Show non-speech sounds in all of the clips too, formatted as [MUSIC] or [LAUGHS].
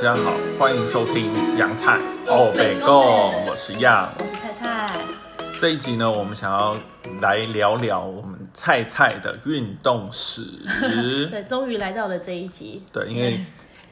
家好，欢迎收听洋菜哦北贡，我是样。我是菜菜。这一集呢，我们想要来聊聊我们菜菜的运动史。[LAUGHS] 对，终于来到了这一集。对，因为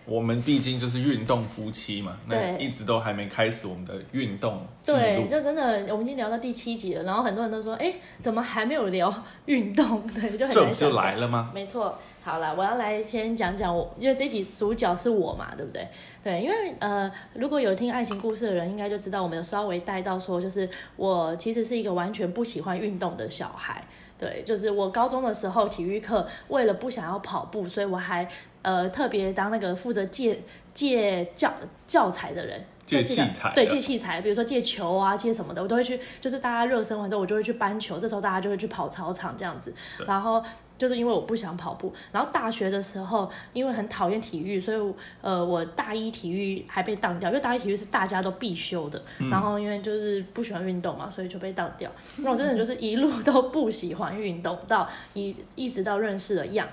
我们毕竟就是运动夫妻嘛，那一直都还没开始我们的运动记对，就真的，我们已经聊到第七集了，然后很多人都说，哎，怎么还没有聊运动？[LAUGHS] 对，就很这不就来了吗？没错，好了，我要来先讲讲我，因为这集主角是我嘛，对不对？对，因为呃，如果有听爱情故事的人，应该就知道我们有稍微带到说，就是我其实是一个完全不喜欢运动的小孩。对，就是我高中的时候体育课，为了不想要跑步，所以我还呃特别当那个负责借借教教材的人。借器材对，借器材，比如说借球啊，借什么的，我都会去。就是大家热身完之后，我就会去搬球，这时候大家就会去跑操场这样子。然后就是因为我不想跑步，然后大学的时候因为很讨厌体育，所以呃我大一体育还被当掉，因为大一体育是大家都必修的。嗯然后因为就是不喜欢运动嘛，所以就被当掉。那我真的就是一路都不喜欢运动，到一一直到认识了样。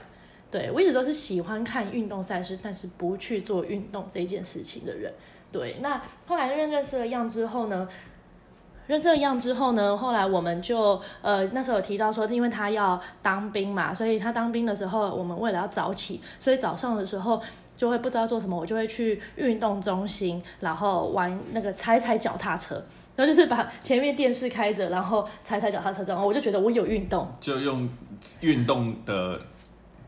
对我一直都是喜欢看运动赛事，但是不去做运动这件事情的人。对，那后来认认识了样之后呢，认识了样之后呢，后来我们就呃那时候有提到说，因为他要当兵嘛，所以他当兵的时候，我们为了要早起，所以早上的时候就会不知道做什么，我就会去运动中心，然后玩那个踩踩脚踏车。然后就是把前面电视开着，然后踩踩脚踏车这样，我就觉得我有运动。就用运动的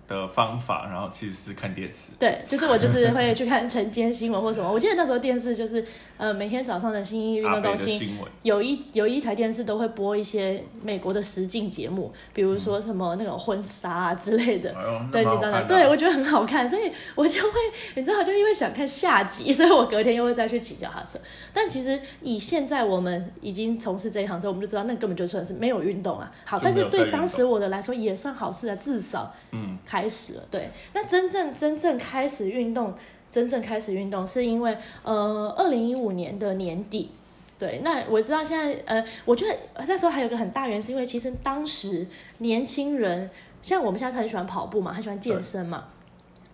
的方法，然后其实是看电视。对，就是我就是会去看晨间新闻或什么。我记得那时候电视就是呃每天早上的新一运动中心，有一有一台电视都会播一些美国的实境节目，比如说什么那种婚纱啊之类的。对，你知道吗？对，我觉得很好看，所以我就会，[LAUGHS] 你知道，就因为想看下集，[LAUGHS] 所以我隔天又会再去骑脚踏车。但其实以现在我们已经从事这一行之后，我们就知道那根本就算是没有运动啊。好，但是对当时我的来说也算好事啊，至少嗯，开始了。对，那真正真正开始运动，真正开始运动是因为呃，二零一五年的年底。对，那我知道现在呃，我觉得那时候还有个很大原因，是因为其实当时年轻人，像我们现在很喜欢跑步嘛，很喜欢健身嘛，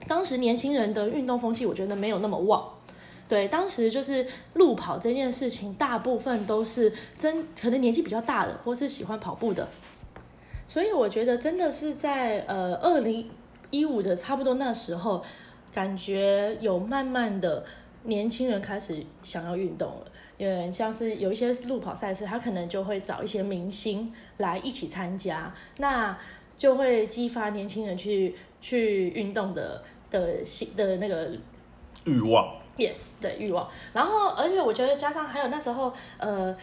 当时年轻人的运动风气，我觉得没有那么旺。对，当时就是路跑这件事情，大部分都是真可能年纪比较大的，或是喜欢跑步的，所以我觉得真的是在呃二零一五的差不多那时候，感觉有慢慢的年轻人开始想要运动了。嗯，像是有一些路跑赛事，他可能就会找一些明星来一起参加，那就会激发年轻人去去运动的的心的那个欲望。yes 的欲望。然后，而且我觉得加上还有那时候，呃，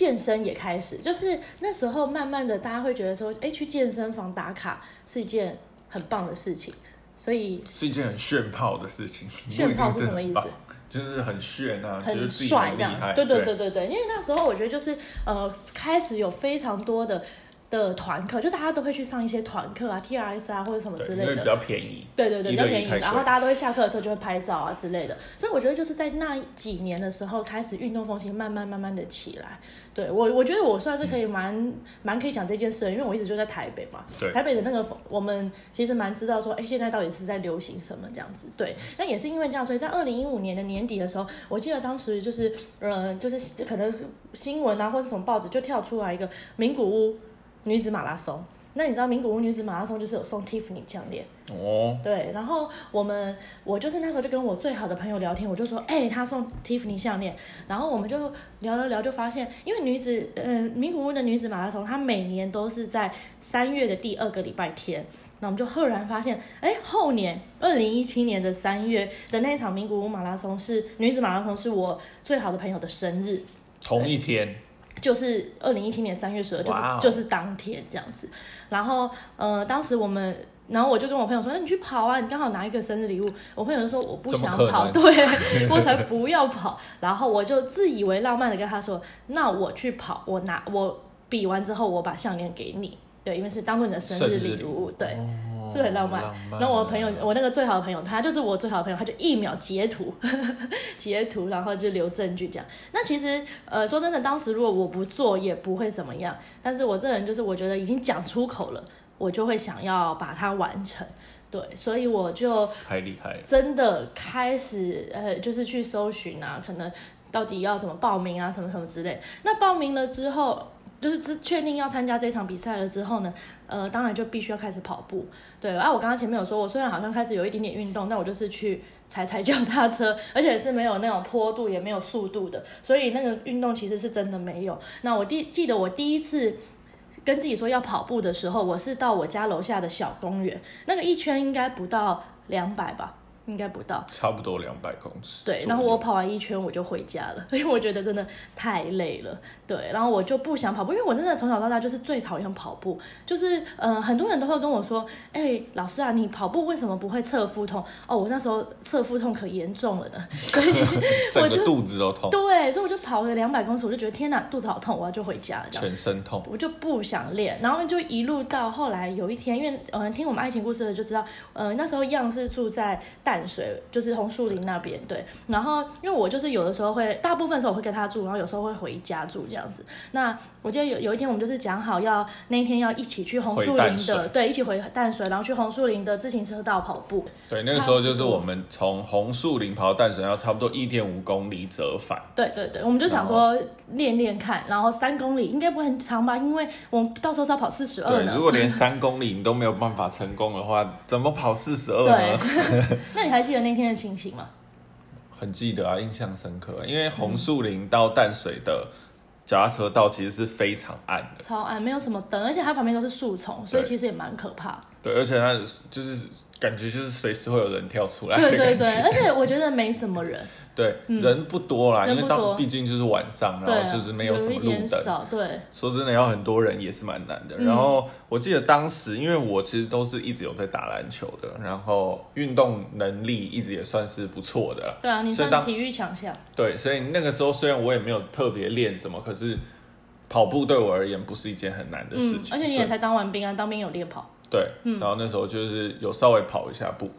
健身也开始，就是那时候慢慢的大家会觉得说，哎，去健身房打卡是一件很棒的事情，所以是一件很炫炮的事情。炫炮是什么意思？就是很炫啊，很帅这样。对对对对对，因为那时候我觉得就是呃，开始有非常多的的团课，就大家都会去上一些团课啊，TRS 啊或者什么之类的比。较便宜。对对对，比较便宜，然后大家都会下课的时候就会拍照啊之类的，所以我觉得就是在那几年的时候，开始运动风气慢慢慢慢的起来。对我，我觉得我算是可以蛮蛮可以讲这件事的，因为我一直就在台北嘛，对台北的那个我们其实蛮知道说，哎，现在到底是在流行什么这样子。对，那也是因为这样，所以在二零一五年的年底的时候，我记得当时就是呃，就是可能新闻啊或者什么报纸就跳出来一个名古屋女子马拉松。那你知道名古屋女子马拉松就是有送 Tiffany 项链，哦，对，然后我们我就是那时候就跟我最好的朋友聊天，我就说，哎、他送 Tiffany 项链，然后我们就聊了聊，就发现，因为女子，呃，名古屋的女子马拉松，它每年都是在三月的第二个礼拜天。那我们就赫然发现，哎，后年二零一七年的三月的那一场名古屋马拉松是女子马拉松，是我最好的朋友的生日，同一天，就是二零一七年三月十二，就是就是当天这样子。然后呃，当时我们，然后我就跟我朋友说，那你去跑啊，你刚好拿一个生日礼物。我朋友就说我不想跑，对 [LAUGHS] 我才不要跑。然后我就自以为浪漫的跟他说，那我去跑，我拿我比完之后，我把项链给你，对，因为是当做你的生日礼物，对。哦是不是很浪漫。然后我朋友，我那个最好的朋友，他就是我最好的朋友，他就一秒截图，[LAUGHS] 截图，然后就留证据这样。那其实，呃，说真的，当时如果我不做，也不会怎么样。但是我这人就是，我觉得已经讲出口了，我就会想要把它完成。对，所以我就太厉害。真的开始呃，就是去搜寻啊，可能到底要怎么报名啊，什么什么之类。那报名了之后，就是知确定要参加这场比赛了之后呢，呃，当然就必须要开始跑步。对，啊，我刚刚前面有说，我虽然好像开始有一点点运动，但我就是去踩踩脚踏车，而且是没有那种坡度，也没有速度的，所以那个运动其实是真的没有。那我第记得我第一次。跟自己说要跑步的时候，我是到我家楼下的小公园，那个一圈应该不到两百吧。应该不到，差不多两百公尺。对，然后我跑完一圈我就回家了，[LAUGHS] 因为我觉得真的太累了。对，然后我就不想跑步，因为我真的从小到大就是最讨厌跑步。就是呃，很多人都会跟我说：“哎，老师啊，你跑步为什么不会侧腹痛？”哦，我那时候侧腹痛可严重了呢，[LAUGHS] 所以 [LAUGHS] 我就肚子都痛。对，所以我就跑了两百公尺，我就觉得天哪，肚子好痛，我要就回家了。全身痛，我就不想练。然后就一路到后来有一天，因为呃，听我们爱情故事的就知道，呃，那时候样是住在淡水，就是红树林那边。对，然后因为我就是有的时候会，大部分时候我会跟他住，然后有时候会回家住这样子。那我记得有有一天我们就是讲好要那一天要一起去红树林的，对，一起回淡水，然后去红树林的自行车道跑步。对，那个时候就是我们从红树林跑到淡水要差不多一点五公里折返。对对对，我们就想说练练看，然后三公里应该不会很长吧？因为我们到时候是要跑四十二对。如果连三公里你都没有办法成功的话，怎么跑四十二呢？那 [LAUGHS] 你还记得那天的情形吗？很记得啊，印象深刻。因为红树林到淡水的。脚踏车道其实是非常暗的，超暗，没有什么灯，而且它旁边都是树丛，所以其实也蛮可怕。对，而且它就是感觉就是随时会有人跳出来。对对对，而且我觉得没什么人。[LAUGHS] 对，人不多啦，因为当毕竟就是晚上，然后就是没有什么路灯。对，说真的，要很多人也是蛮难的。然后我记得当时，因为我其实都是一直有在打篮球的，然后运动能力一直也算是不错的。对啊，你算体育强项。对，所以那个时候虽然我也没有特别练什么，可是跑步对我而言不是一件很难的事情。而且你也才当完兵啊，当兵有练跑。对，然后那时候就是有稍微跑一下步，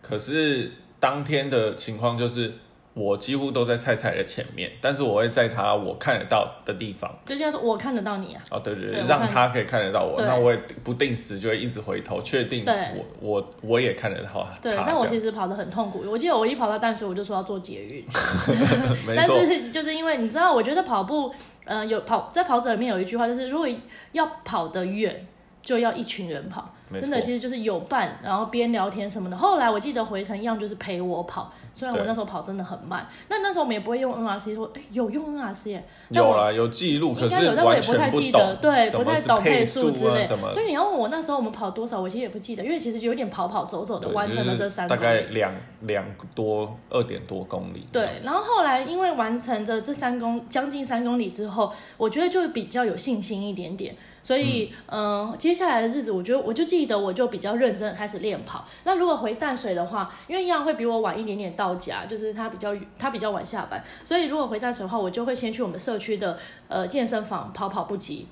可是当天的情况就是。我几乎都在菜菜的前面，但是我会在他我看得到的地方，就叫做我看得到你啊。哦，对对对，让他可以看得到我，那我也不定时就会一直回头确定我我我也看得到。对，但我其实跑得很痛苦。我记得我一跑到淡水，我就说要做捷运。[LAUGHS] [LAUGHS] 但是就是因为你知道，我觉得跑步，呃，有跑在跑者里面有一句话，就是如果要跑得远，就要一群人跑。真的，其实就是有伴，然后边聊天什么的。后来我记得回程一样就是陪我跑，虽然我那时候跑真的很慢。那那时候我们也不会用 NRC，说哎有用 NRC 耶。有啦，有记录，可是有，但我也不太记得，对，不太懂配速之类。所以你要问我那时候我们跑多少，我其实也不记得，因为其实有点跑跑走走的完成了这三公里大概两两多二点多公里。对，然后后来因为完成着这三公将近三公里之后，我觉得就比较有信心一点点。所以，嗯，接下来的日子，我觉得我就记得，我就比较认真的开始练跑。那如果回淡水的话，因为一样会比我晚一点点到家，就是他比较他比较晚下班，所以如果回淡水的话，我就会先去我们社区的呃健身房跑跑步机。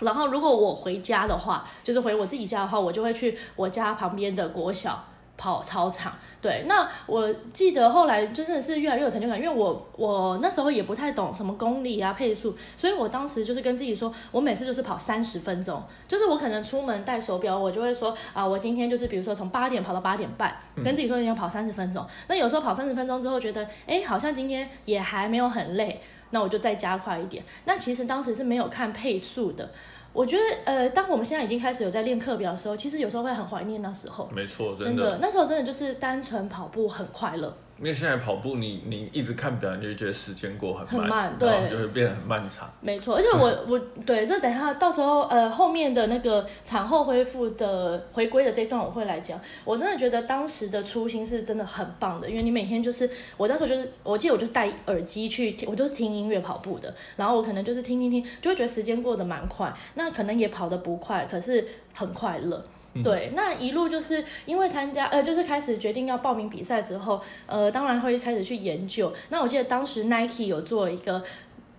然后如果我回家的话，就是回我自己家的话，我就会去我家旁边的国小。跑操场，对，那我记得后来就真的是越来越有成就感，因为我我那时候也不太懂什么公里啊配速，所以我当时就是跟自己说，我每次就是跑三十分钟，就是我可能出门带手表，我就会说啊，我今天就是比如说从八点跑到八点半，跟自己说你要跑三十分钟。那有时候跑三十分钟之后，觉得哎，好像今天也还没有很累，那我就再加快一点。那其实当时是没有看配速的。我觉得，呃，当我们现在已经开始有在练课表的时候，其实有时候会很怀念那时候。没错，真的，那时候真的就是单纯跑步很快乐。因为现在跑步，你你一直看表，你就觉得时间过很慢，对，就会变得很漫长。没错，而且我我对这等下到时候呃后面的那个产后恢复的回归的这段我会来讲。我真的觉得当时的初心是真的很棒的，因为你每天就是我那时候就是我记得我就戴耳机去，我就是听音乐跑步的，然后我可能就是听听听，就会觉得时间过得蛮快，那可能也跑得不快，可是很快乐。对，那一路就是因为参加，呃，就是开始决定要报名比赛之后，呃，当然会开始去研究。那我记得当时 Nike 有做一个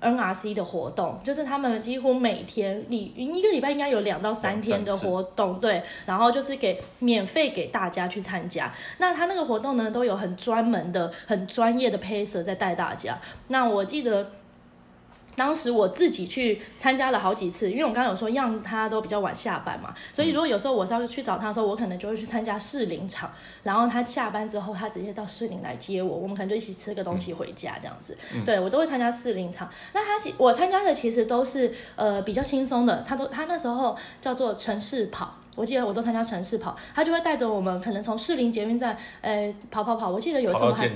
NRC 的活动，就是他们几乎每天，你一个礼拜应该有两到三天的活动，对，然后就是给免费给大家去参加。那他那个活动呢，都有很专门的、很专业的 pacer 在带大家。那我记得。当时我自己去参加了好几次，因为我刚刚有说让他都比较晚下班嘛，所以如果有时候我是要去找他的时候，我可能就会去参加适龄场，然后他下班之后，他直接到适龄来接我，我们可能就一起吃个东西回家这样子。对我都会参加适龄场。那他其我参加的其实都是呃比较轻松的，他都他那时候叫做城市跑。我记得我都参加城市跑，他就会带着我们，可能从士林捷运站，呃，跑跑跑。我记得有一次我还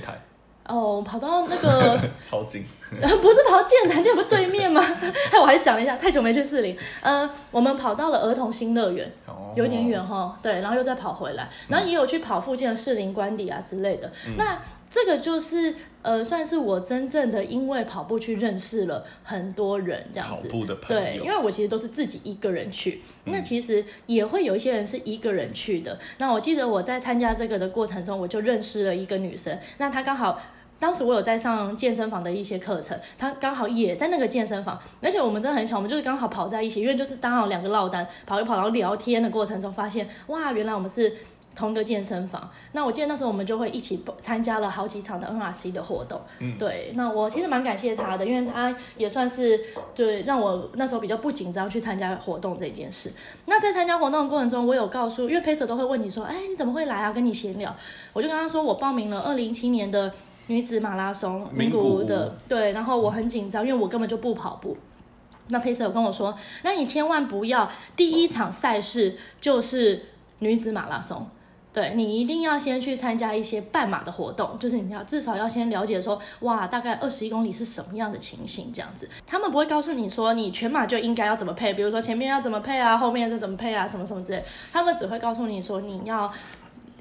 哦，跑到那个 [LAUGHS] 超近，不是跑到建潭，建不对面吗？[LAUGHS] 哎，我还是想了一下，太久没去士林。呃，我们跑到了儿童新乐园，有点远哈。对，然后又再跑回来，然后也有去跑附近的士林官邸啊之类的。那这个就是呃，算是我真正的因为跑步去认识了很多人这样子。跑步的朋友，对，因为我其实都是自己一个人去，那其实也会有一些人是一个人去的。那我记得我在参加这个的过程中，我就认识了一个女生，那她刚好当时我有在上健身房的一些课程，他刚好也在那个健身房，而且我们真的很巧，我们就是刚好跑在一起，因为就是刚好两个落单跑一跑，然后聊天的过程中发现，哇，原来我们是。同一个健身房，那我记得那时候我们就会一起参加了好几场的 NRC 的活动。嗯，对，那我其实蛮感谢他的，因为他也算是对让我那时候比较不紧张去参加活动这件事。那在参加活动的过程中，我有告诉，因为 Pacer 都会问你说，哎，你怎么会来啊？跟你闲聊，我就跟他说，我报名了二零一七年的女子马拉松，名古的，对，然后我很紧张，因为我根本就不跑步。那 Pacer 有跟我说，那你千万不要第一场赛事就是女子马拉松。对你一定要先去参加一些半马的活动，就是你要至少要先了解说，哇，大概二十一公里是什么样的情形这样子。他们不会告诉你说，你全马就应该要怎么配，比如说前面要怎么配啊，后面是怎么配啊，什么什么之类。他们只会告诉你说，你要，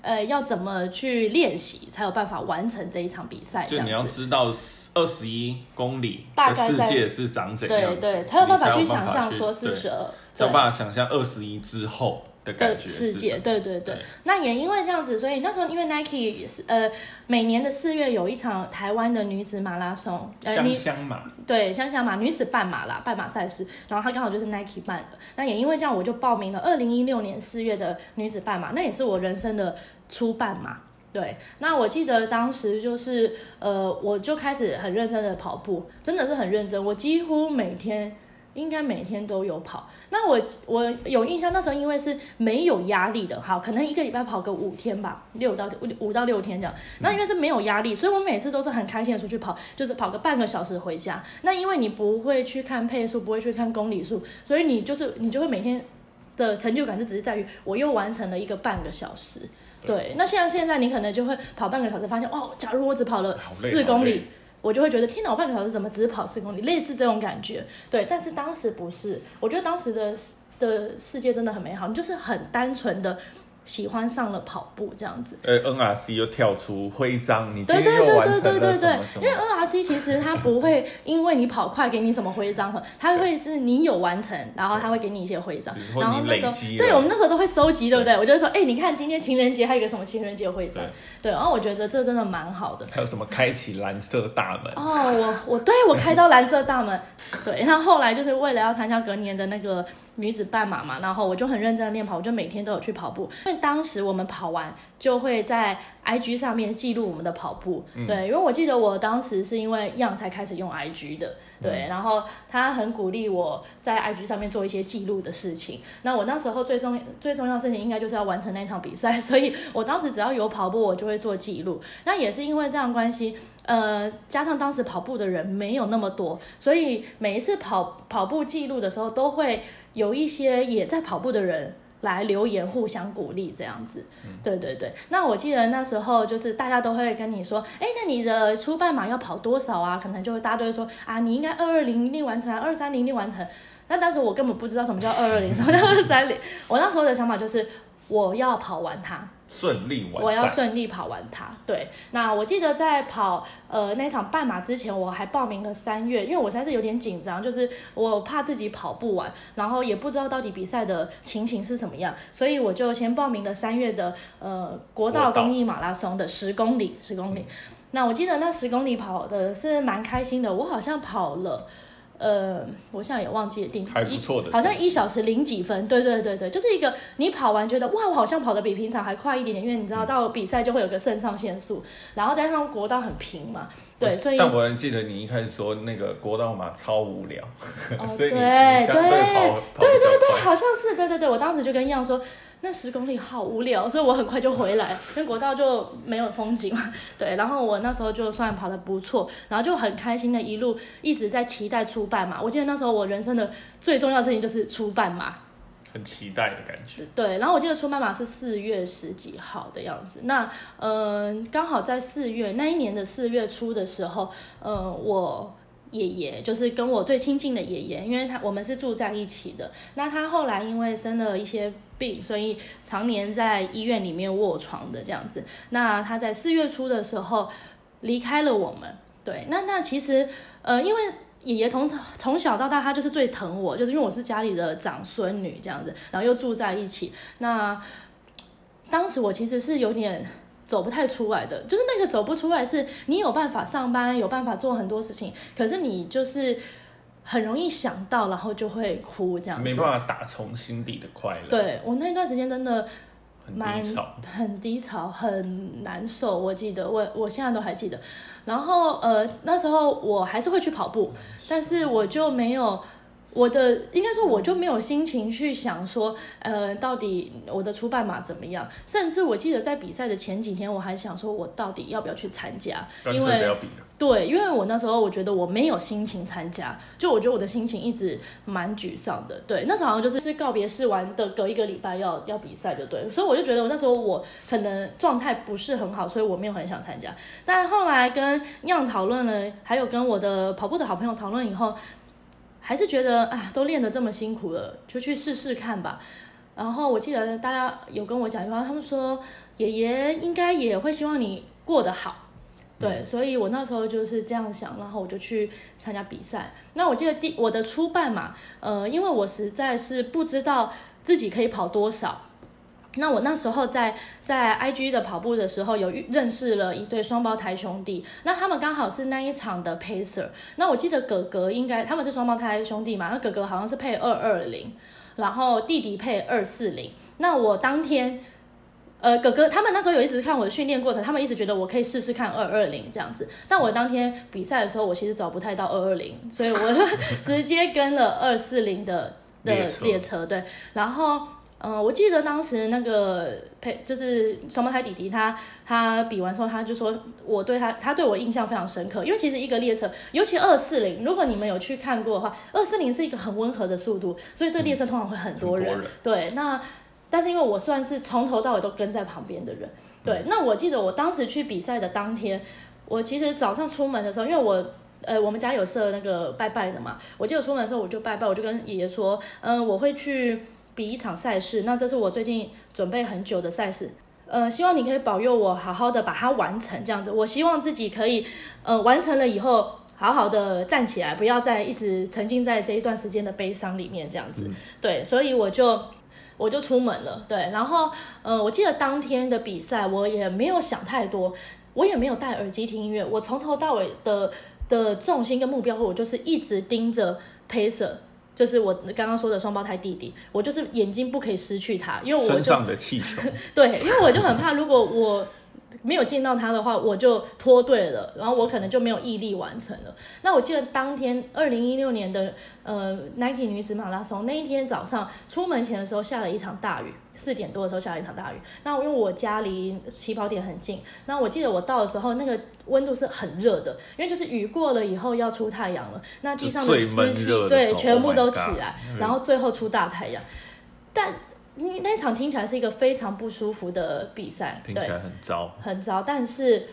呃，要怎么去练习才有办法完成这一场比赛。就你要知道二十一公里的世界是长怎样，对对，才有办法去想象说四十二，才有办法想象二十一之后。的世界，对对对，那也因为这样子，所以那时候因为 Nike 也是呃，每年的四月有一场台湾的女子马拉松，香香马，对香香马女子半马啦，半马赛事，然后它刚好就是 Nike 办的，那也因为这样，我就报名了二零一六年四月的女子半马，那也是我人生的初半嘛，对，那我记得当时就是呃，我就开始很认真的跑步，真的是很认真，我几乎每天。应该每天都有跑，那我我有印象，那时候因为是没有压力的，好，可能一个礼拜跑个五天吧，六到五到六天这样。那因为是没有压力，所以我每次都是很开心的出去跑，就是跑个半个小时回家。那因为你不会去看配速，不会去看公里数，所以你就是你就会每天的成就感就只是在于我又完成了一个半个小时。对，那像现在你可能就会跑半个小时，发现哦，假如我只跑了四公里。我就会觉得，天哪，我半个小时怎么只是跑四公里？类似这种感觉，对。但是当时不是，我觉得当时的的世界真的很美好，你就是很单纯的。喜欢上了跑步这样子，呃，NRC 又跳出徽章，你对对对对对对对，因为 NRC 其实它不会因为你跑快给你什么徽章，它会是你有完成，然后它会给你一些徽章，然后那时候，对我们那时候都会收集，对不对？我就说，哎，你看今天情人节还有个什么情人节徽章，对，然后我觉得这真的蛮好的。还有什么开启蓝色大门？哦，我我对我开到蓝色大门，对，然后后来就是为了要参加隔年的那个。女子半马嘛，然后我就很认真的练跑，我就每天都有去跑步。因为当时我们跑完就会在 IG 上面记录我们的跑步，对，因为我记得我当时是因为样才开始用 IG 的，对，然后他很鼓励我在 IG 上面做一些记录的事情。那我那时候最重最重要的事情应该就是要完成那场比赛，所以我当时只要有跑步，我就会做记录。那也是因为这样关系。呃，加上当时跑步的人没有那么多，所以每一次跑跑步记录的时候，都会有一些也在跑步的人来留言，互相鼓励这样子。对对对，那我记得那时候就是大家都会跟你说，哎，那你的初半马要跑多少啊？可能就会大家都会说啊，你应该二二零零完成，二三零零完成。那当时我根本不知道什么叫二二零，什么叫二三零。我那时候的想法就是我要跑完它。顺利完，我要顺利跑完它。对，那我记得在跑呃那场半马之前，我还报名了三月，因为我实在是有点紧张，就是我怕自己跑不完，然后也不知道到底比赛的情形是什么样，所以我就先报名了三月的呃国道公益马拉松的十公里，十公里。那我记得那十公里跑的是蛮开心的，我好像跑了呃，我现在也忘记了定还不错的好像一小时零几分，对对对对，就是一个你跑完觉得哇，我好像跑得比平常还快一点点，因为你知道到比赛就会有个肾上腺素，然后加上国道很平嘛，对，所以但我还记得你一开始说那个国道嘛超无聊，哦 [LAUGHS] 所以你对对对对，快。好像是，对对对，我当时就跟样说，那十公里好无聊，所以我很快就回来，因为国道就没有风景嘛。对，然后我那时候就算跑得不错，然后就很开心的一路一直在期待出半马。我记得那时候我人生的最重要的事情就是出半马。很期待的感觉。对，然后我记得出半马是四月十几号的样子。那嗯，呃刚好在四月那一年的四月初的时候，呃，我爷爷就是跟我最亲近的爷爷，因为他我们是住在一起的。那他后来因为生了一些病，所以常年在医院里面卧床的这样子。那他在四月初的时候离开了我们。对，那那其实呃，因为爷爷从从小到大，他就是最疼我，就是因为我是家里的长孙女这样子，然后又住在一起。那当时我其实是有点走不太出来的，就是那个走不出来，是你有办法上班，有办法做很多事情，可是你就是很容易想到，然后就会哭这样子。没办法打从心底的快乐，对我那段时间真的很蛮低潮。很低潮，很难受。我记得，我我现在都还记得。然后呃，那时候我还是会去跑步，但是我就没有我的，应该说我就没有心情去想说，呃，到底我的出半马怎么样？甚至我记得在比赛的前几天，我还想说我到底要不要去参加，干因为。对，因为我那时候我觉得我没有心情参加，就我觉得我的心情一直蛮沮丧的。对，那时候好像就是是告别试完的隔一个礼拜要要比赛，就对，所以我就觉得我那时候我可能状态不是很好，所以我没有很想参加。但后来跟样讨论了，还有跟我的跑步的好朋友讨论以后，还是觉得啊，都练得这么辛苦了，就去试试看吧。然后我记得大家有跟我讲一句话，他们说爷爷应该也会希望你过得好。对，所以我那时候就是这样想，然后我就去参加比赛。那我记得第我的初办嘛，呃，因为我实在是不知道自己可以跑多少。那我那时候在在 IG 的跑步的时候，有遇认识了一对双胞胎兄弟，那他们刚好是那一场的 pacer。那我记得哥哥应该他们是双胞胎兄弟嘛，那哥哥好像是配二二零，然后弟弟配二四零。那我当天。呃，哥哥他们那时候有一直看我的训练过程，他们一直觉得我可以试试看二二零这样子。但我当天比赛的时候，我其实找不太到二二零，所以我 [LAUGHS] 直接跟了二四零的的列车对。然后，嗯、我记得当时那个配就是双胞胎弟弟他他比完之后，他就说我对他他对我印象非常深刻，因为其实一个列车，尤其二四零，如果你们有去看过的话，二四零是一个很温和的速度，所以这个列车通常会很多人。对，那但是因为我算是从头到尾都跟在旁边的人，对，那我记得我当时去比赛的当天，我其实早上出门的时候，因为我。呃，我们家有设那个拜拜的嘛，我记得出门的时候我就拜拜，我就跟爷爷说，嗯、我会去比一场赛事，那这是我最近准备很久的赛事，呃，希望你可以保佑我好好的把它完成，这样子，我希望自己可以，呃，完成了以后好好的站起来，不要再一直沉浸在这一段时间的悲伤里面，这样子，对，所以我就。我就出门了，对，然后，呃，我记得当天的比赛，我也没有想太多，我也没有戴耳机听音乐，我从头到尾的的重心跟目标，我就是一直盯着 pacer，就是我刚刚说的双胞胎弟弟，我就是眼睛不可以失去他，因为我就身上的气球，[LAUGHS] 对，因为我就很怕，如果我没有见到他的话，我就脱队了，然后我可能就没有毅力完成了。那我记得当天二零一六年的呃 Nike 女子马拉松那一天早上出门前的时候下了一场大雨，四点多的时候下了一场大雨。那因为我家离起跑点很近，那我记得我到的时候那个温度是很热的，因为就是雨过了以后要出太阳了，那地上的湿气对全部 Oh 都起来，嗯然后最后出大太阳，但。你那一场听起来是一个非常不舒服的比赛，对听起，来很糟。很糟，但是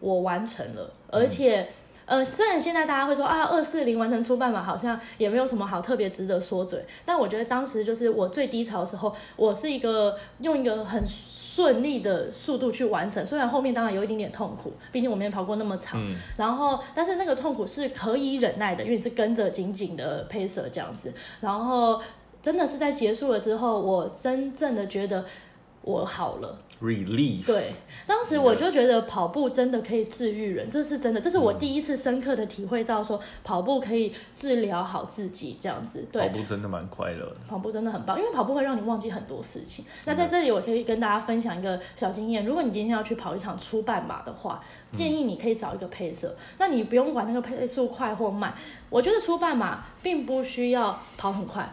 我完成了，而且。呃，虽然现在大家会说啊，二四零完成出半马好像也没有什么好特别值得说嘴，但我觉得当时就是我最低潮的时候，我是一个用一个很顺利的速度去完成，虽然后面当然有一点点痛苦，毕竟我没跑过那么长，嗯，然后但是那个痛苦是可以忍耐的，因为你是跟着紧紧的 pacer 这样子，然后真的是在结束了之后，我真正的觉得。我好了。relief，对，当时我就觉得跑步真的可以治愈人，这是真的，这是我第一次深刻的体会到说跑步可以治疗好自己这样子。对，跑步真的蛮快乐的。跑步真的很棒，因为跑步会让你忘记很多事情。那在这里，我可以跟大家分享一个小经验：如果你今天要去跑一场初半马的话，建议你可以找一个配色。那你不用管那个配速快或慢，我觉得初半马并不需要跑很快。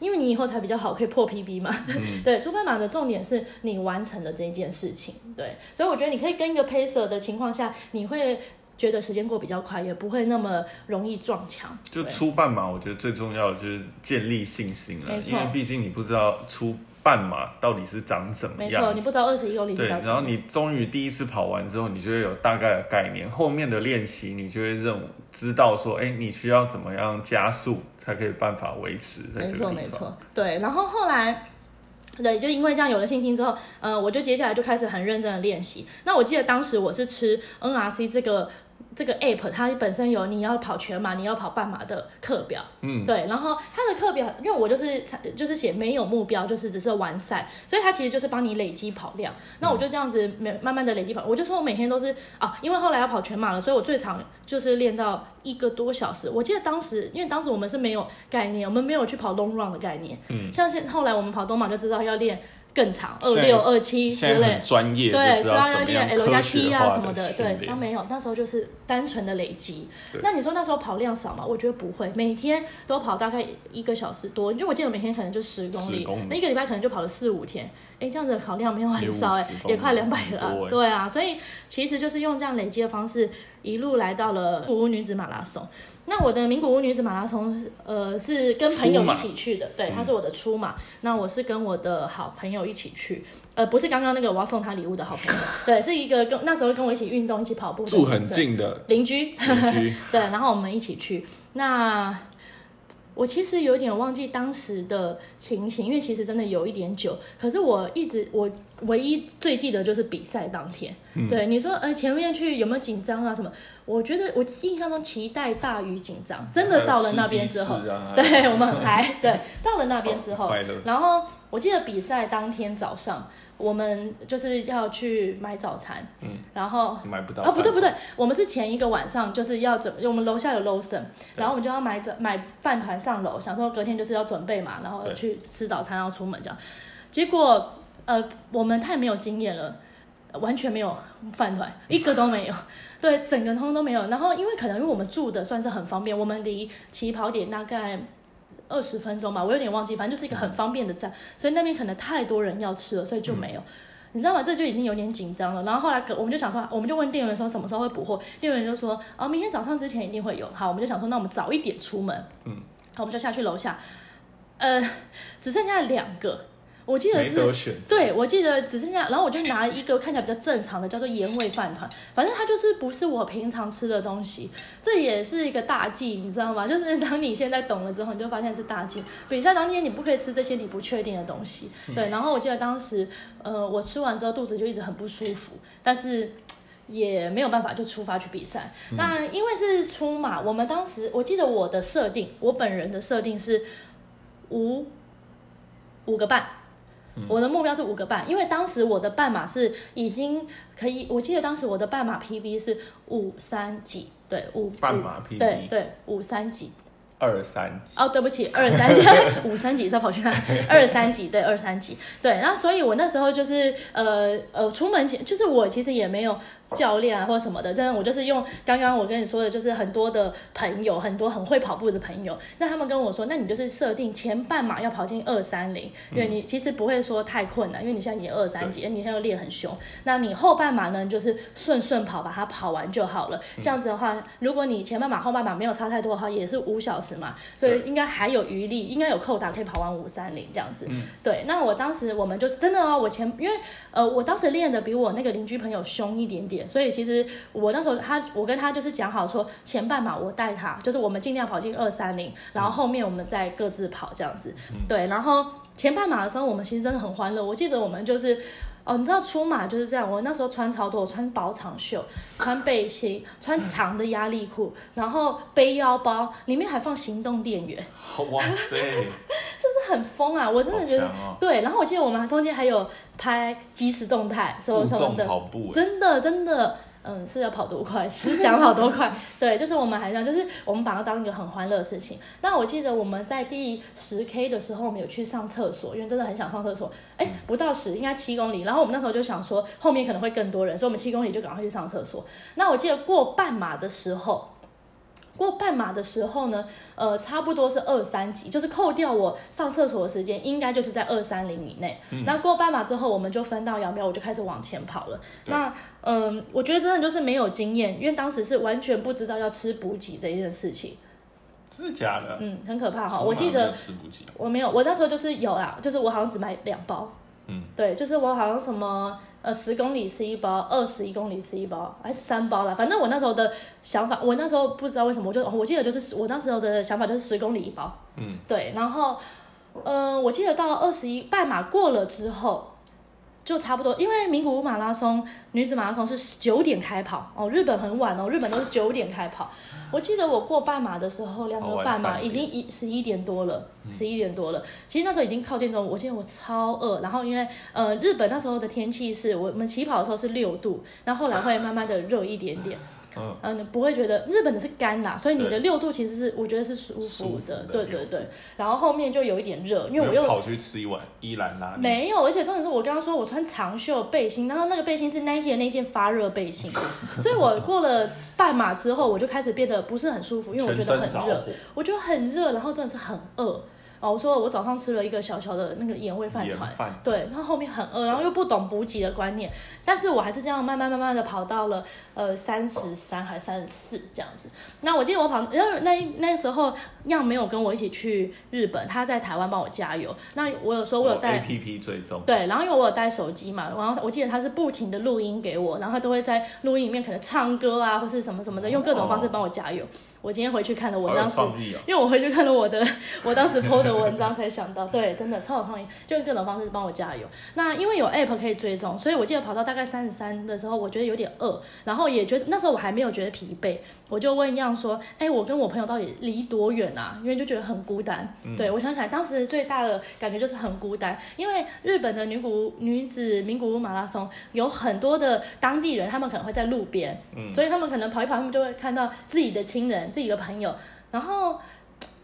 因为你以后才比较好，可以破 PB 嘛。[LAUGHS] 对，出半马的重点是你完成了这件事情。对，所以我觉得你可以跟一个 pacer 的情况下，你会觉得时间过比较快，也不会那么容易撞墙。就对初半马，我觉得最重要的就是建立信心了因为毕竟你不知道初半马到底是长怎么样没错，你。不知道二十一公里对。然后你终于第一次跑完之后，你就会有大概的概念，后面的练习你就会认知道说，哎，你需要怎么样加速才可以办法维持在没错。没错，对。然后后来，对，就因为这样有了信心之后，呃，我就接下来就开始很认真的练习。那我记得当时我是吃 NRC 这个这个 app，它本身有你要跑全马，你要跑半马的课表，嗯，对。然后它的课表，因为我就是就是写没有目标，就是只是完赛，所以它其实就是帮你累积跑量。那我就这样子每慢慢的累积跑，我就说我每天都是啊，因为后来要跑全马了，所以我最长就是练到一个多小时。我记得当时，因为当时我们是没有概念，我们没有去跑 long run 的概念。嗯，像现后来我们跑东马就知道要练更长，二六、二七之类对，就知知道要怎么样练 L 加科 T 啊什么的，对，他没有，那时候就是单纯的累积。那你说那时候跑量少吗？我觉得不会，每天都跑大概一个小时多，因为我记得每天可能就十公里公里，那一个礼拜可能就跑了四五天，哎，这样子的跑量没有很少哎50公，里也快两百了对啊，所以其实就是用这样累积的方式，一路来到了古屋女子马拉松。那我的名古屋女子马拉松，呃，是跟朋友一起去的，对，她是我的初马。那我是跟我的好朋友一起去，呃，不是刚刚那个我要送她礼物的好朋友，对，[LAUGHS] 是一个跟那时候跟我一起运动、一起跑步的住很近的邻居，[LAUGHS] 邻居，对，然后我们一起去。那我其实有点忘记当时的情形，因为其实真的有一点久。可是我一直我唯一最记得就是比赛当天。对你说，呃，前面去有没有紧张啊什么？我觉得我印象中期待大于紧张，真的到了那边之后对我们很嗨。对，到了那边之后然后我记得比赛当天早上，我们就是要去买早餐，嗯，然后买不到啊，不对不对，我们是前一个晚上就是要准，我们楼下有 Lawson，然后我们就要买早买饭团上楼，想说隔天就是要准备嘛，然后去吃早餐，然后出门这样。结果呃，我们太没有经验了，完全没有饭团，一个都没有。对，整个通都没有。然后因为可能因为我们住的算是很方便，我们离起跑点大概二十分钟吧，我有点忘记，反正就是一个很方便的站，所以那边可能太多人要吃了，所以就没有。你知道吗？这就已经有点紧张了。然后后来我们就想说，我们就问店员说什么时候会补货，店员就说哦，明天早上之前一定会有。好，我们就想说，那我们早一点出门。嗯，好，我们就下去楼下，呃，只剩下两个，我记得是得，对，我记得只剩下，然后我就拿一个看起来比较正常的，叫做盐味饭团，反正它就是不是我平常吃的东西，这也是一个大忌，你知道吗？[LAUGHS] 就是当你现在懂了之后，你就发现是大忌。比赛当天你不可以吃这些你不确定的东西，对。然后我记得当时，呃，我吃完之后肚子就一直很不舒服，但是。也没有办法就出发去比赛。那因为是出马，我们当时我记得我的设定，我本人的设定是五五个半。我的目标是五个半，因为当时我的半马是已经可以，我记得当时我的半马 PB 是五三几，对五五半马 PB 对对五三几，二三几，哦，对不起，二三几，[LAUGHS] 五三几。再跑去看？二三几，对，二三几，对。然后，所以我那时候就是呃呃，出门前就是我其实也没有教练啊或者什么的，真的我就是用刚刚我跟你说的，就是很多的朋友，很多很会跑步的朋友，那他们跟我说，那你就是设定前半马要跑进二三零，因为你其实不会说太困难，因为你现在已经二三级，你现在又练很凶，那你后半马呢，就是顺顺跑把它跑完就好了。这样子的话，如果你前半马后半马没有差太多的话，也是五小时嘛，所以应该还有余力，应该有扣打可以跑完五三零这样子。对，那我当时我们就是真的哦，我前因为呃我当时练的比我那个邻居朋友凶一点点，所以其实我那时候他我跟他就是讲好说前半马我带他，就是我们尽量跑进二三零，然后后面我们再各自跑这样子。对，然后前半马的时候我们其实真的很欢乐，我记得我们就是。哦，你知道出马就是这样。我那时候穿超多，我穿薄长袖，穿背心，穿长的压力裤，然后背腰包，里面还放行动电源，[LAUGHS] 哇塞，是不是很疯啊！我真的觉得、对。然后我记得我们中间还有拍即时动态什么什么的，跑步，欸真的真的，嗯，是要跑多快，只想跑多快。对，就是我们还这样，就是我们把它当一个很欢乐的事情。那我记得我们在第十 K 的时候，我们有去上厕所，因为真的很想上厕所。哎，不到十，应该七公里。然后我们那时候就想说，后面可能会更多人，所以我们七公里就赶快去上厕所。那我记得过半马的时候。过半马的时候呢，呃，差不多是二三级，就是扣掉我上厕所的时间，应该就是在二三零以内。那过半马之后，我们就分道扬镳，我就开始往前跑了。那嗯，我觉得真的就是没有经验，因为当时是完全不知道要吃补给这一件事情，真的假的？嗯，很可怕哈。我记得吃补给，我没有，我那时候就是有啦，就是我好像只买两包，嗯，对，就是我好像什么呃十公里吃一包，二十一公里吃一包，还是三包啦。反正我那时候的想法，我那时候不知道为什么，我就我记得就是我那时候的想法就是十公里一包，嗯，对，然后呃，我记得到二十一半马过了之后。就差不多，因为名古屋马拉松女子马拉松是九点开跑哦，日本很晚哦，日本都是九点开跑。我记得我过半马的时候，两个半马已经一十一点多了，十一点多了。其实那时候已经靠近中午，我记得我超饿。然后因为呃日本那时候的天气是我们起跑的时候是六度，然后后来会慢慢的热一点点。嗯，嗯，不会觉得日本的是干啦，所以你的六度其实是我觉得是舒服的，对对对。然后后面就有一点热，因为我又跑去吃一碗伊兰拉面，没有，而且重点是我刚刚说我穿长袖背心，然后那个背心是 Nike 的那件发热背心，[LAUGHS] 所以我过了半马之后，我就开始变得不是很舒服，因为我觉得很热，我觉得很热，然后真的是很饿。哦，我说我早上吃了一个小小的那个盐味饭团，饭，对，然后后面很饿，然后又不懂补给的观念，但是我还是这样慢慢慢慢的跑到了呃三十三还三十四这样子。那我记得我跑，然后那那时候样没有跟我一起去日本，他在台湾帮我加油。那我有说我有带 A P P 追踪，对，然后因为我有带手机嘛，然后我记得他是不停的录音给我，然后他都会在录音里面可能唱歌啊，或是什么什么的，用各种方式帮我加油。我今天回去看了我好有当时，哦，因为我回去看了我的 [LAUGHS] 我当时 PO 的文章，才想到，对，真的超有创意，就用各种方式帮我加油。那因为有 App 可以追踪，所以我记得跑到大概三十三的时候，我觉得有点饿，然后也觉得那时候我还没有觉得疲惫，我就问样说，哎，我跟我朋友到底离多远啊？因为就觉得很孤单。对我想起来，当时最大的感觉就是很孤单，因为日本的女古女子名古屋马拉松有很多的当地人，他们可能会在路边，所以他们可能跑一跑，他们就会看到自己的亲人、自己的朋友，然后。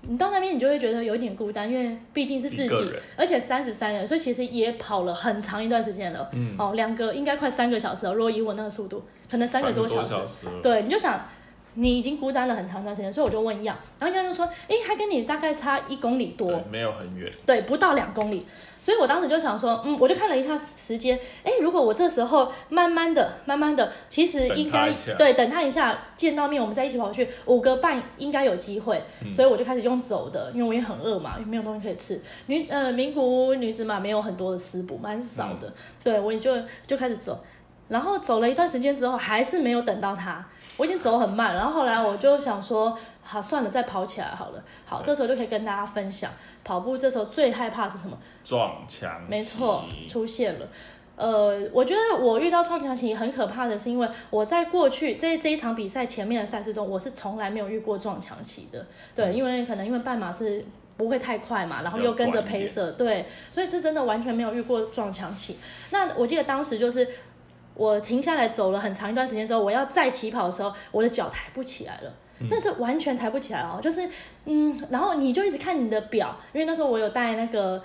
你到那边，你就会觉得有点孤单，因为毕竟是自己而且三十三人，所以其实也跑了很长一段时间了。嗯，哦，两个应该快三个小时了。如果以我那个速度，可能三个多小时。小时，对，你就想你已经孤单了很长一段时间，所以我就问样，然后样就说，诶，他跟你大概差一公里多，对，没有很远，对，不到两公里。所以我当时就想说，嗯，我就看了一下时间，诶，如果我这时候慢慢的、慢慢的，其实应该对等他一下见到面，我们再一起跑去五个半应该有机会。嗯所以我就开始用走的，因为我也很饿嘛，没有东西可以吃。女呃名古屋女子嘛没有很多的食补，蛮少的。嗯对我也就就开始走，然后走了一段时间之后，还是没有等到他，我已经走很慢。然后后来我就想说，好算了，再跑起来好了。好，这时候就可以跟大家分享，跑步这时候最害怕是什么？撞墙，没错，出现了。呃，我觉得我遇到撞墙期很可怕的是，因为我在过去这这一场比赛前面的赛事中，我是从来没有遇过撞墙期的。对，因为可能因为半马是不会太快嘛，然后又跟着配色，对，所以是真的完全没有遇过撞墙期。那我记得当时就是我停下来走了很长一段时间之后，我要再起跑的时候，我的脚抬不起来了。但是完全抬不起来哦，就是嗯，然后你就一直看你的表，因为那时候我有带那个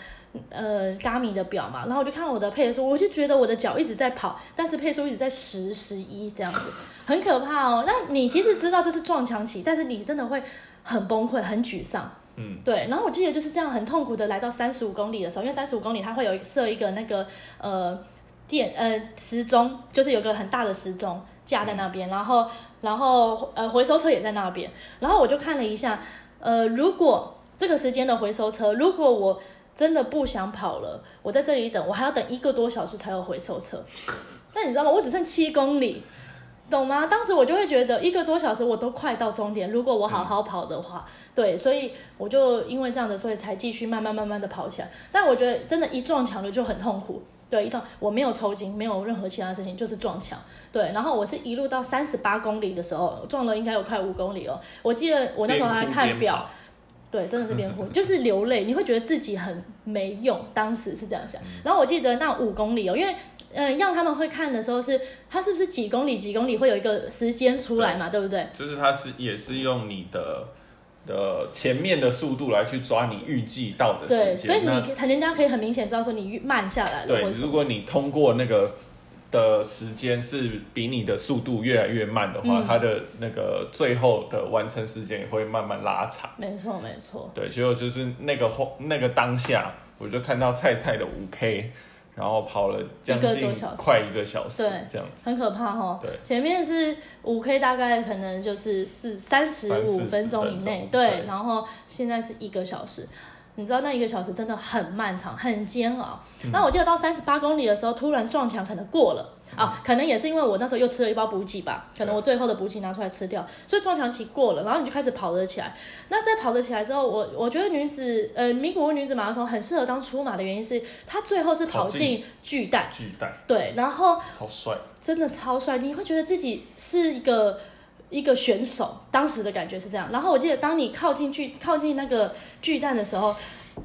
呃 Garmin 的表嘛，然后我就看我的配速，我就觉得我的脚一直在跑，但是配速一直在十、十一这样子，[LAUGHS] 很可怕哦。那你其实知道这是撞墙期，但是你真的会很崩溃、很沮丧。嗯，对，然后我记得就是这样很痛苦的来到三十五公里的时候，因为三十五公里它会有设一个那个呃电呃时钟，就是有个很大的时钟架在那边，然后然后呃回收车也在那边，然后我就看了一下，呃如果这个时间的回收车，如果我真的不想跑了，我在这里等，我还要等一个多小时才有回收车，[LAUGHS] 那你知道吗？我只剩七公里。懂吗？当时我就会觉得一个多小时我都快到终点，如果我好好跑的话，对，所以我就因为这样的，所以才继续慢慢慢慢的跑起来。但我觉得真的，一撞墙了就很痛苦。对，一撞我没有抽筋，没有任何其他事情，就是撞墙。对，然后我是一路到三十八公里的时候，撞了应该有快五公里哦。我记得我那时候还看表，对，真的是边哭，就是流泪，你会觉得自己很没用，当时是这样想。然后我记得那五公里哦，因为嗯，让他们会看的时候是，它是不是几公里几公里会有一个时间出来嘛，对不对？就是它是也是用你的的前面的速度来去抓你预计到的对，时间。所以那你人家可以很明显知道说你慢下来了，对如果你通过那个的时间是比你的速度越来越慢的话，嗯它的那个最后的完成时间也会慢慢拉长。没错没错，对，结果就是那个后那个当下，我就看到菜菜的五 K，然后跑了将一个近多小时快一个小时对这样子。很可怕哈。对前面是五 K，大概可能就是四三十五30分钟以内，对对，然后现在是一个小时。你知道那一个小时真的很漫长，很煎熬。嗯那我记得到三十八公里的时候，突然撞墙，可能过了嗯啊，可能也是因为我那时候又吃了一包补给吧，可能我最后的补给拿出来吃掉，所以撞墙期过了，然后你就开始跑得起来。那在跑得起来之后，我我觉得女子呃名古屋女子马拉松很适合当出马的原因是，她最后是跑进巨蛋，巨蛋对，然后超帅，真的超帅，你会觉得自己是一个一个选手，当时的感觉是这样。然后我记得当你靠近巨靠近那个巨蛋的时候，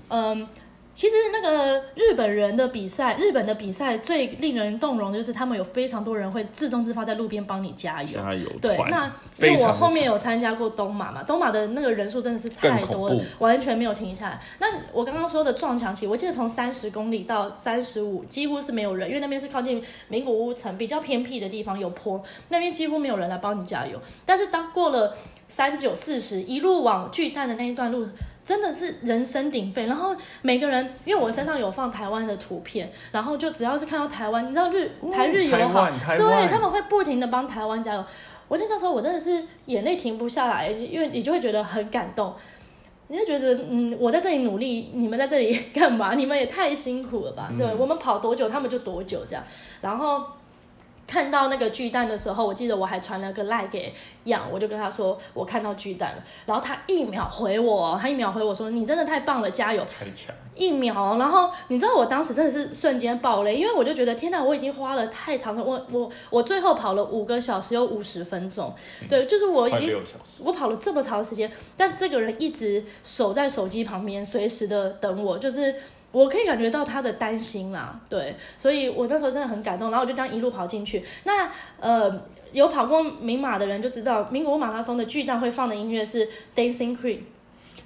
嗯。其实那个日本人的比赛，日本的比赛最令人动容的就是他们有非常多人会自动自发在路边帮你加油。加油对，那因为我后面有参加过东马嘛，东马的那个人数真的是太多了，完全没有停下来。那我刚刚说的撞墙期，我记得从三十公里到三十五，几乎是没有人，因为那边是靠近名古屋城比较偏僻的地方，有坡，那边几乎没有人来帮你加油。但是当过了三九四十，一路往巨蛋的那一段路。真的是人声鼎沸，然后每个人，因为我身上有放台湾的图片，然后就只要是看到台湾，你知道日台日友好，对他们会不停的帮台湾加油。我记得那时候我真的是眼泪停不下来，因为你就会觉得很感动，你就觉得嗯，我在这里努力，你们在这里干嘛？你们也太辛苦了吧？嗯对我们跑多久，他们就多久这样。然后看到那个巨蛋的时候，我记得我还传了个赖给养，我就跟他说我看到巨蛋了，然后他一秒回我，他一秒回我说你真的太棒了，加油！太强，一秒，然后你知道我当时真的是瞬间爆雷，因为我就觉得天哪，我已经花了太长的，我我我最后跑了五个小时有五十分钟，对，就是我已快经我跑了这么长时间，但这个人一直守在手机旁边，随时的等我，就是我可以感觉到他的担心啦，对，所以我那时候真的很感动，然后我就这样一路跑进去。那呃，有跑过明马的人就知道，名古屋马拉松的巨蛋会放的音乐是 Dancing Queen。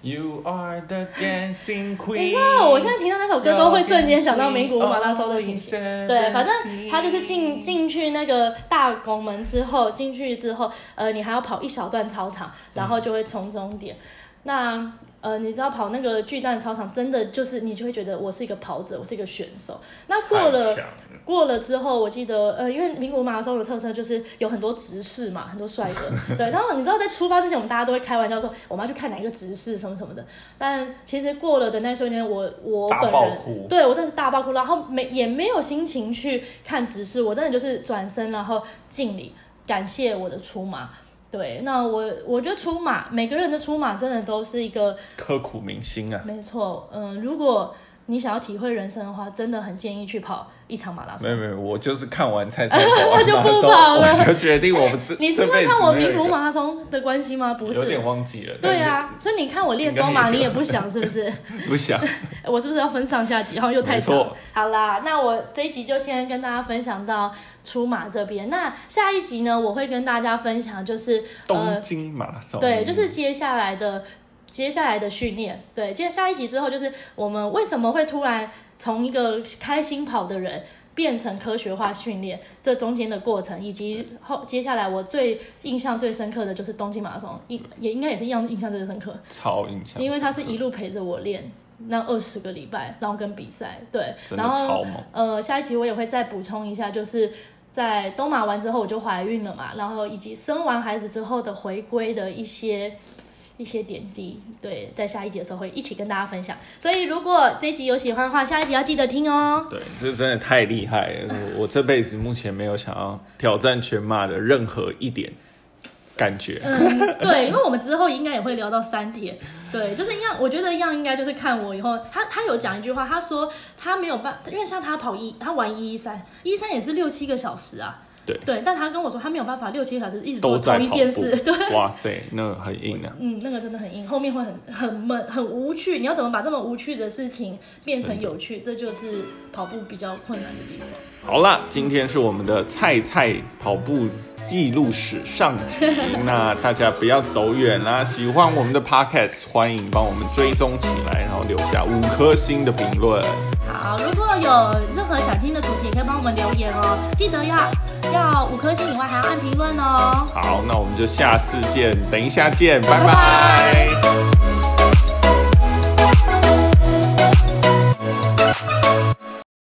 You are the dancing [LAUGHS] queen。你知道，我现在听到那首歌都会瞬间想到名古屋马拉松的情形。对，反正他就是进进去那个大拱门之后，进去之后，呃，你还要跑一小段操场，然后就会冲终点。那呃，你知道跑那个巨蛋操场，真的就是你就会觉得我是一个跑者，我是一个选手。那过了过了之后，我记得呃，因为名古屋马拉松的特色就是有很多直视嘛，很多帅哥。对，然后你知道在出发之前，我们大家都会开玩笑说我们要去看哪一个直视什么什么的。但其实过了的那瞬间，我我本人对我真的是大爆哭，然后没也没有心情去看直视，我真的就是转身然后敬礼，感谢我的出马。对，那我我觉得出马，每个人的出马真的都是一个刻苦铭心啊！没错，嗯，如果你想要体会人生的话，真的很建议去跑一场马拉松没。有没有，我就是看完菜菜跑 [LAUGHS] 完就不跑了我就决定我们这 [LAUGHS] 你是因为看我没有一个名古马拉松的关系吗？不是有点是。忘记了。对啊，所以你看我练东马，[LAUGHS] 你也不想是不是？不想。我是不是要分上下集？然后又太长。好啦，那我这一集就先跟大家分享到出马这边。那下一集呢，我会跟大家分享就是东呃，京马拉松，对，就是接下来的接下来的训练。对，接下一集之后，就是我们为什么会突然从一个开心跑的人。变成科学化训练，这中间的过程，以及后接下来我最印象最深刻的就是东京马拉松，印也应该也是一样印象最深刻。超印象，因为他是一路陪着我练那二十个礼拜，然后跟比赛，对，然后。呃，下一集我也会再补充一下，就是在东马完之后我就怀孕了嘛，然后以及生完孩子之后的回归的一些。一些点滴，对，在下一集的时候会一起跟大家分享。所以如果这一集有喜欢的话，下一集要记得听哦。对，这真的太厉害了！我我这辈子目前没有想要挑战全马的任何一点感觉。嗯，对，因为我们之后应该也会聊到三铁，对，就是一样，我觉得一样应该就是看我以后，他他有讲一句话，他说他没有办，因为像他跑一，他玩一一三，一三也是六七个小时啊，对对，但他跟我说他没有办法六七个小时一直都做同一件事，[LAUGHS] 对。哇塞，那很硬啊。嗯，那个真的很硬，后面会很很闷、很无趣。你要怎么把这么无趣的事情变成有趣？这就是跑步比较困难的地方。好啦，今天是我们的菜菜跑步记录史上集，那大家不要走远啦。喜欢我们的 podcast，欢迎帮我们追踪起来，然后留下五颗星的评论。好，如果有任何想听的主题，也可以帮我们留言哦。记得要要五颗星以外，还要按评论哦。好，那我们就下次见，等一下见，拜拜拜